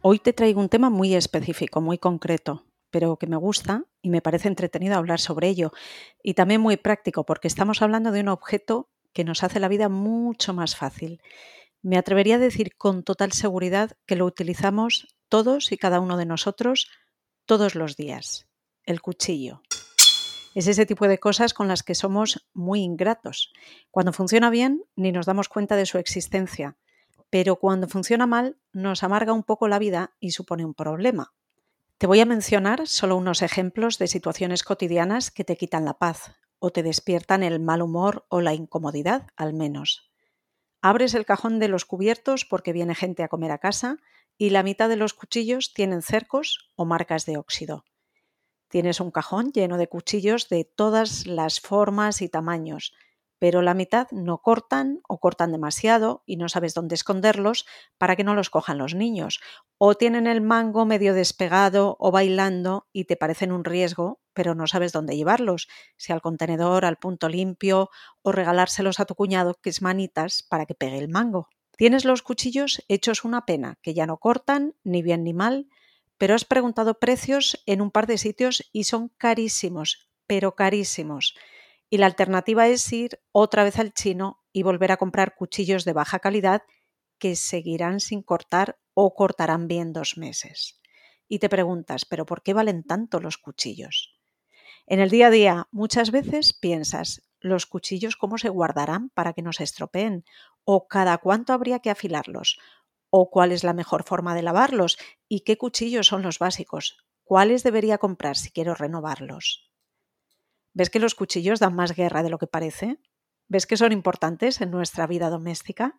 Hoy te traigo un tema muy específico, muy concreto, pero que me gusta y me parece entretenido hablar sobre ello. Y también muy práctico, porque estamos hablando de un objeto que nos hace la vida mucho más fácil. Me atrevería a decir con total seguridad que lo utilizamos todos y cada uno de nosotros todos los días. El cuchillo. Es ese tipo de cosas con las que somos muy ingratos. Cuando funciona bien, ni nos damos cuenta de su existencia pero cuando funciona mal nos amarga un poco la vida y supone un problema. Te voy a mencionar solo unos ejemplos de situaciones cotidianas que te quitan la paz o te despiertan el mal humor o la incomodidad, al menos. Abres el cajón de los cubiertos porque viene gente a comer a casa y la mitad de los cuchillos tienen cercos o marcas de óxido. Tienes un cajón lleno de cuchillos de todas las formas y tamaños, pero la mitad no cortan o cortan demasiado y no sabes dónde esconderlos para que no los cojan los niños. O tienen el mango medio despegado o bailando y te parecen un riesgo, pero no sabes dónde llevarlos, si al contenedor, al punto limpio o regalárselos a tu cuñado que es manitas para que pegue el mango. Tienes los cuchillos hechos una pena, que ya no cortan ni bien ni mal, pero has preguntado precios en un par de sitios y son carísimos, pero carísimos y la alternativa es ir otra vez al chino y volver a comprar cuchillos de baja calidad que seguirán sin cortar o cortarán bien dos meses. Y te preguntas, ¿pero por qué valen tanto los cuchillos? En el día a día muchas veces piensas, ¿los cuchillos cómo se guardarán para que no se estropeen? ¿O cada cuánto habría que afilarlos? ¿O cuál es la mejor forma de lavarlos? ¿Y qué cuchillos son los básicos? ¿Cuáles debería comprar si quiero renovarlos? ¿Ves que los cuchillos dan más guerra de lo que parece? ¿Ves que son importantes en nuestra vida doméstica?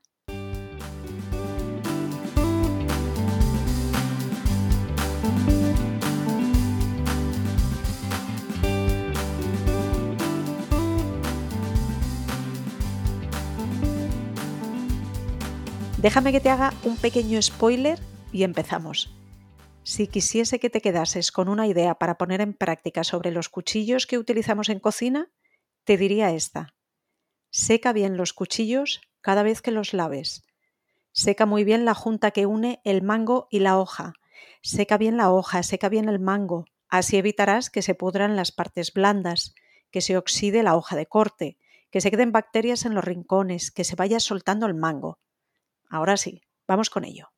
Déjame que te haga un pequeño spoiler y empezamos. Si quisiese que te quedases con una idea para poner en práctica sobre los cuchillos que utilizamos en cocina, te diría esta. Seca bien los cuchillos cada vez que los laves. Seca muy bien la junta que une el mango y la hoja. Seca bien la hoja, seca bien el mango. Así evitarás que se pudran las partes blandas, que se oxide la hoja de corte, que se queden bacterias en los rincones, que se vaya soltando el mango. Ahora sí, vamos con ello.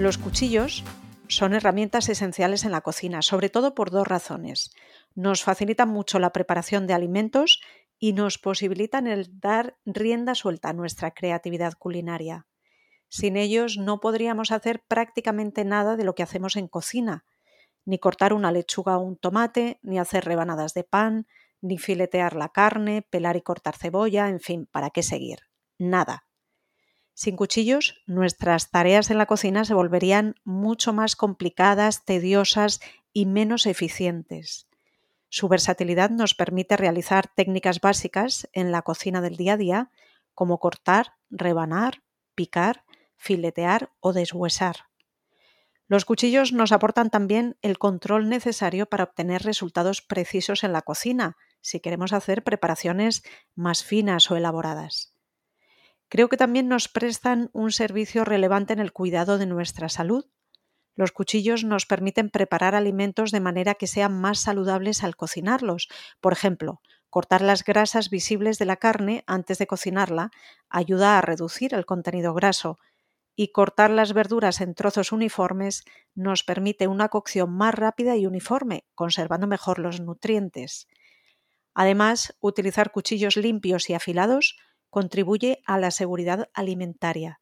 Los cuchillos son herramientas esenciales en la cocina, sobre todo por dos razones. Nos facilitan mucho la preparación de alimentos y nos posibilitan el dar rienda suelta a nuestra creatividad culinaria. Sin ellos no podríamos hacer prácticamente nada de lo que hacemos en cocina, ni cortar una lechuga o un tomate, ni hacer rebanadas de pan, ni filetear la carne, pelar y cortar cebolla, en fin, ¿para qué seguir? Nada. Sin cuchillos, nuestras tareas en la cocina se volverían mucho más complicadas, tediosas y menos eficientes. Su versatilidad nos permite realizar técnicas básicas en la cocina del día a día, como cortar, rebanar, picar, filetear o deshuesar. Los cuchillos nos aportan también el control necesario para obtener resultados precisos en la cocina, si queremos hacer preparaciones más finas o elaboradas. Creo que también nos prestan un servicio relevante en el cuidado de nuestra salud. Los cuchillos nos permiten preparar alimentos de manera que sean más saludables al cocinarlos. Por ejemplo, cortar las grasas visibles de la carne antes de cocinarla ayuda a reducir el contenido graso y cortar las verduras en trozos uniformes nos permite una cocción más rápida y uniforme, conservando mejor los nutrientes. Además, utilizar cuchillos limpios y afilados contribuye a la seguridad alimentaria.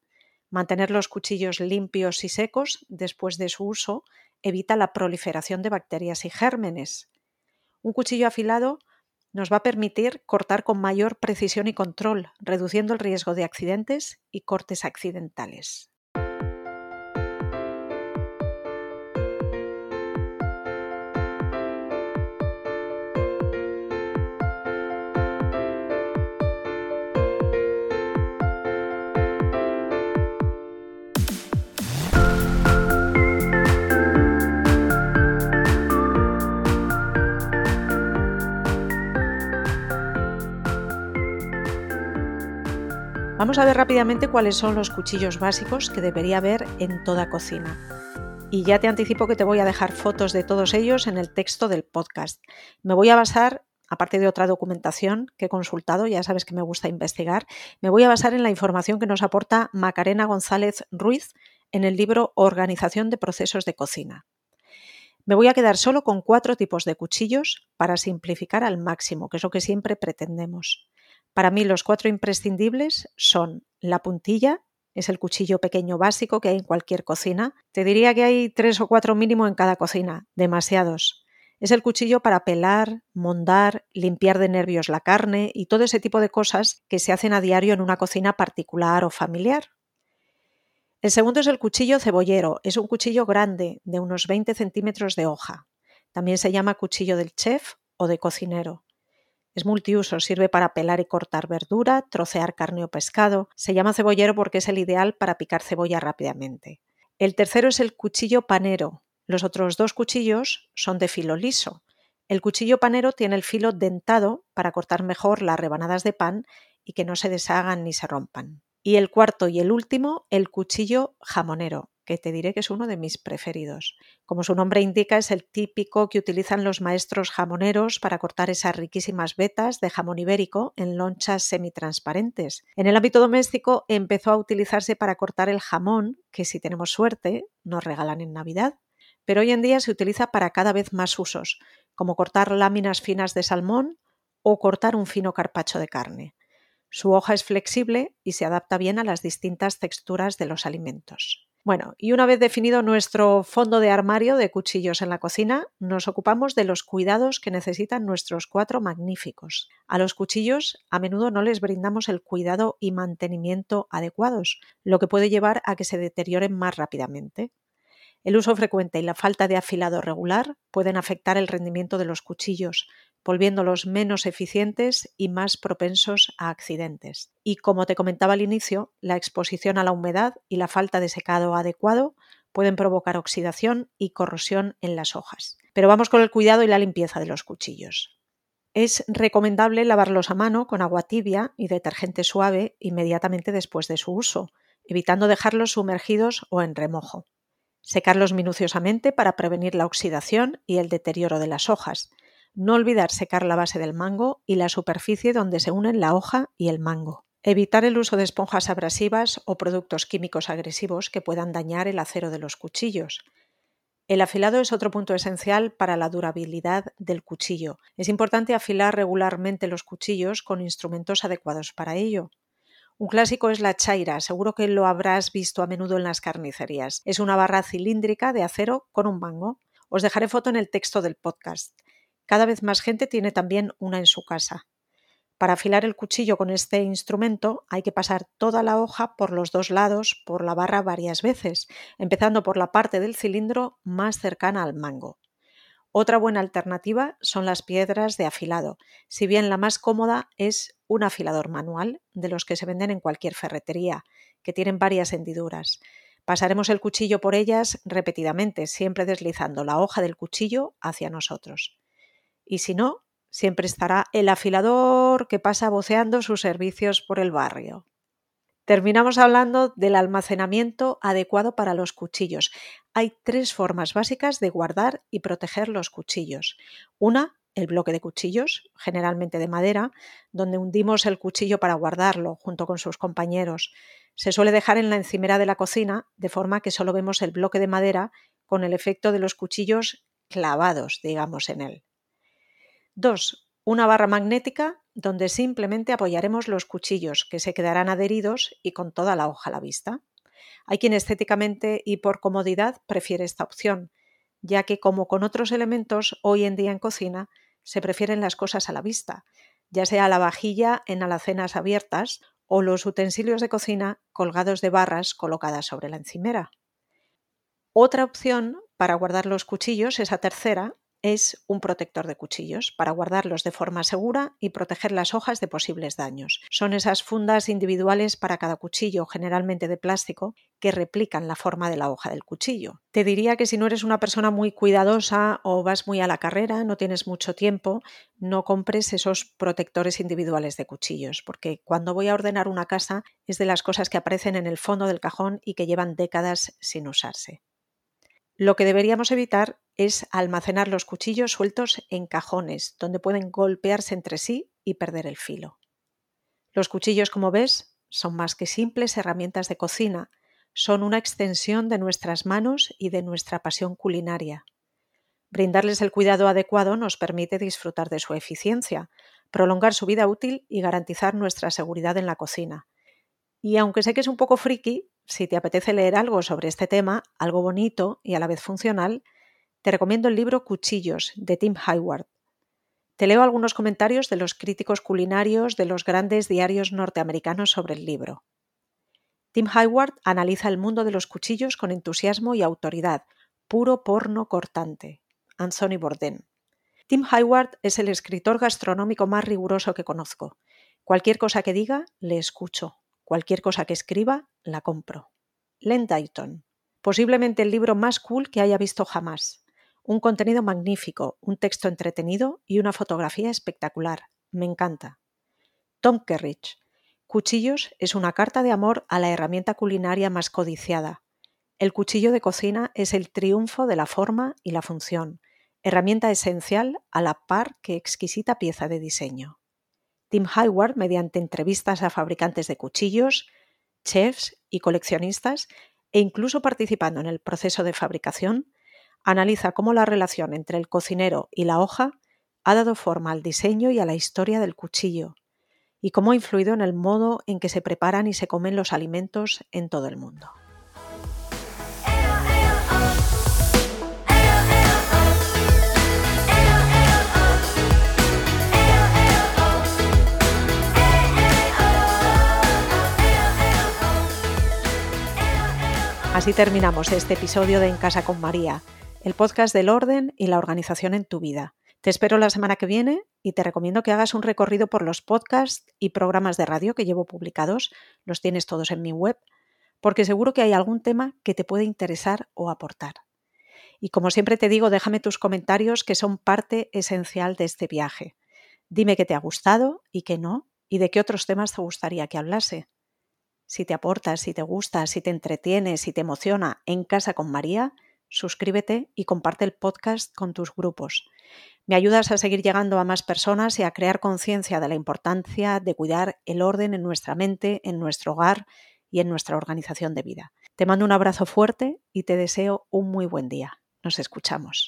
Mantener los cuchillos limpios y secos después de su uso evita la proliferación de bacterias y gérmenes. Un cuchillo afilado nos va a permitir cortar con mayor precisión y control, reduciendo el riesgo de accidentes y cortes accidentales. Vamos a ver rápidamente cuáles son los cuchillos básicos que debería haber en toda cocina. Y ya te anticipo que te voy a dejar fotos de todos ellos en el texto del podcast. Me voy a basar, aparte de otra documentación que he consultado, ya sabes que me gusta investigar, me voy a basar en la información que nos aporta Macarena González Ruiz en el libro Organización de Procesos de Cocina. Me voy a quedar solo con cuatro tipos de cuchillos para simplificar al máximo, que es lo que siempre pretendemos. Para mí los cuatro imprescindibles son la puntilla, es el cuchillo pequeño básico que hay en cualquier cocina. Te diría que hay tres o cuatro mínimo en cada cocina, demasiados. Es el cuchillo para pelar, mondar, limpiar de nervios la carne y todo ese tipo de cosas que se hacen a diario en una cocina particular o familiar. El segundo es el cuchillo cebollero. Es un cuchillo grande, de unos 20 centímetros de hoja. También se llama cuchillo del chef o de cocinero. Es multiuso, sirve para pelar y cortar verdura, trocear carne o pescado. Se llama cebollero porque es el ideal para picar cebolla rápidamente. El tercero es el cuchillo panero. Los otros dos cuchillos son de filo liso. El cuchillo panero tiene el filo dentado para cortar mejor las rebanadas de pan y que no se deshagan ni se rompan. Y el cuarto y el último, el cuchillo jamonero que te diré que es uno de mis preferidos. Como su nombre indica, es el típico que utilizan los maestros jamoneros para cortar esas riquísimas vetas de jamón ibérico en lonchas semitransparentes. En el ámbito doméstico empezó a utilizarse para cortar el jamón, que si tenemos suerte nos regalan en Navidad, pero hoy en día se utiliza para cada vez más usos, como cortar láminas finas de salmón o cortar un fino carpacho de carne. Su hoja es flexible y se adapta bien a las distintas texturas de los alimentos. Bueno, y una vez definido nuestro fondo de armario de cuchillos en la cocina, nos ocupamos de los cuidados que necesitan nuestros cuatro magníficos. A los cuchillos a menudo no les brindamos el cuidado y mantenimiento adecuados, lo que puede llevar a que se deterioren más rápidamente. El uso frecuente y la falta de afilado regular pueden afectar el rendimiento de los cuchillos, volviéndolos menos eficientes y más propensos a accidentes. Y como te comentaba al inicio, la exposición a la humedad y la falta de secado adecuado pueden provocar oxidación y corrosión en las hojas. Pero vamos con el cuidado y la limpieza de los cuchillos. Es recomendable lavarlos a mano con agua tibia y detergente suave inmediatamente después de su uso, evitando dejarlos sumergidos o en remojo. Secarlos minuciosamente para prevenir la oxidación y el deterioro de las hojas, no olvidar secar la base del mango y la superficie donde se unen la hoja y el mango. Evitar el uso de esponjas abrasivas o productos químicos agresivos que puedan dañar el acero de los cuchillos. El afilado es otro punto esencial para la durabilidad del cuchillo. Es importante afilar regularmente los cuchillos con instrumentos adecuados para ello. Un clásico es la chaira, seguro que lo habrás visto a menudo en las carnicerías. Es una barra cilíndrica de acero con un mango. Os dejaré foto en el texto del podcast. Cada vez más gente tiene también una en su casa. Para afilar el cuchillo con este instrumento hay que pasar toda la hoja por los dos lados por la barra varias veces, empezando por la parte del cilindro más cercana al mango. Otra buena alternativa son las piedras de afilado, si bien la más cómoda es un afilador manual, de los que se venden en cualquier ferretería, que tienen varias hendiduras. Pasaremos el cuchillo por ellas repetidamente, siempre deslizando la hoja del cuchillo hacia nosotros y si no, siempre estará el afilador que pasa voceando sus servicios por el barrio. Terminamos hablando del almacenamiento adecuado para los cuchillos. Hay tres formas básicas de guardar y proteger los cuchillos. Una, el bloque de cuchillos, generalmente de madera, donde hundimos el cuchillo para guardarlo junto con sus compañeros. Se suele dejar en la encimera de la cocina, de forma que solo vemos el bloque de madera con el efecto de los cuchillos clavados, digamos, en él. 2. Una barra magnética donde simplemente apoyaremos los cuchillos que se quedarán adheridos y con toda la hoja a la vista. Hay quien estéticamente y por comodidad prefiere esta opción, ya que como con otros elementos hoy en día en cocina se prefieren las cosas a la vista, ya sea la vajilla en alacenas abiertas o los utensilios de cocina colgados de barras colocadas sobre la encimera. Otra opción para guardar los cuchillos, esa tercera, es un protector de cuchillos para guardarlos de forma segura y proteger las hojas de posibles daños. Son esas fundas individuales para cada cuchillo, generalmente de plástico, que replican la forma de la hoja del cuchillo. Te diría que si no eres una persona muy cuidadosa o vas muy a la carrera, no tienes mucho tiempo, no compres esos protectores individuales de cuchillos, porque cuando voy a ordenar una casa es de las cosas que aparecen en el fondo del cajón y que llevan décadas sin usarse. Lo que deberíamos evitar es almacenar los cuchillos sueltos en cajones, donde pueden golpearse entre sí y perder el filo. Los cuchillos, como ves, son más que simples herramientas de cocina, son una extensión de nuestras manos y de nuestra pasión culinaria. Brindarles el cuidado adecuado nos permite disfrutar de su eficiencia, prolongar su vida útil y garantizar nuestra seguridad en la cocina. Y aunque sé que es un poco friki, si te apetece leer algo sobre este tema, algo bonito y a la vez funcional, te recomiendo el libro Cuchillos de Tim Hayward. Te leo algunos comentarios de los críticos culinarios de los grandes diarios norteamericanos sobre el libro. Tim Hayward analiza el mundo de los cuchillos con entusiasmo y autoridad, puro porno cortante. Anthony Bourdain. Tim Hayward es el escritor gastronómico más riguroso que conozco. Cualquier cosa que diga, le escucho. Cualquier cosa que escriba, la compro. Len Dayton. Posiblemente el libro más cool que haya visto jamás. Un contenido magnífico, un texto entretenido y una fotografía espectacular. Me encanta. Tom Kerridge. Cuchillos es una carta de amor a la herramienta culinaria más codiciada. El cuchillo de cocina es el triunfo de la forma y la función, herramienta esencial a la par que exquisita pieza de diseño. Tim Hayward, mediante entrevistas a fabricantes de cuchillos, chefs y coleccionistas, e incluso participando en el proceso de fabricación, analiza cómo la relación entre el cocinero y la hoja ha dado forma al diseño y a la historia del cuchillo, y cómo ha influido en el modo en que se preparan y se comen los alimentos en todo el mundo. Terminamos este episodio de En Casa con María, el podcast del orden y la organización en tu vida. Te espero la semana que viene y te recomiendo que hagas un recorrido por los podcasts y programas de radio que llevo publicados, los tienes todos en mi web, porque seguro que hay algún tema que te puede interesar o aportar. Y como siempre te digo, déjame tus comentarios que son parte esencial de este viaje. Dime qué te ha gustado y qué no, y de qué otros temas te gustaría que hablase si te aporta, si te gusta, si te entretiene, si te emociona en casa con María, suscríbete y comparte el podcast con tus grupos. Me ayudas a seguir llegando a más personas y a crear conciencia de la importancia de cuidar el orden en nuestra mente, en nuestro hogar y en nuestra organización de vida. Te mando un abrazo fuerte y te deseo un muy buen día. Nos escuchamos.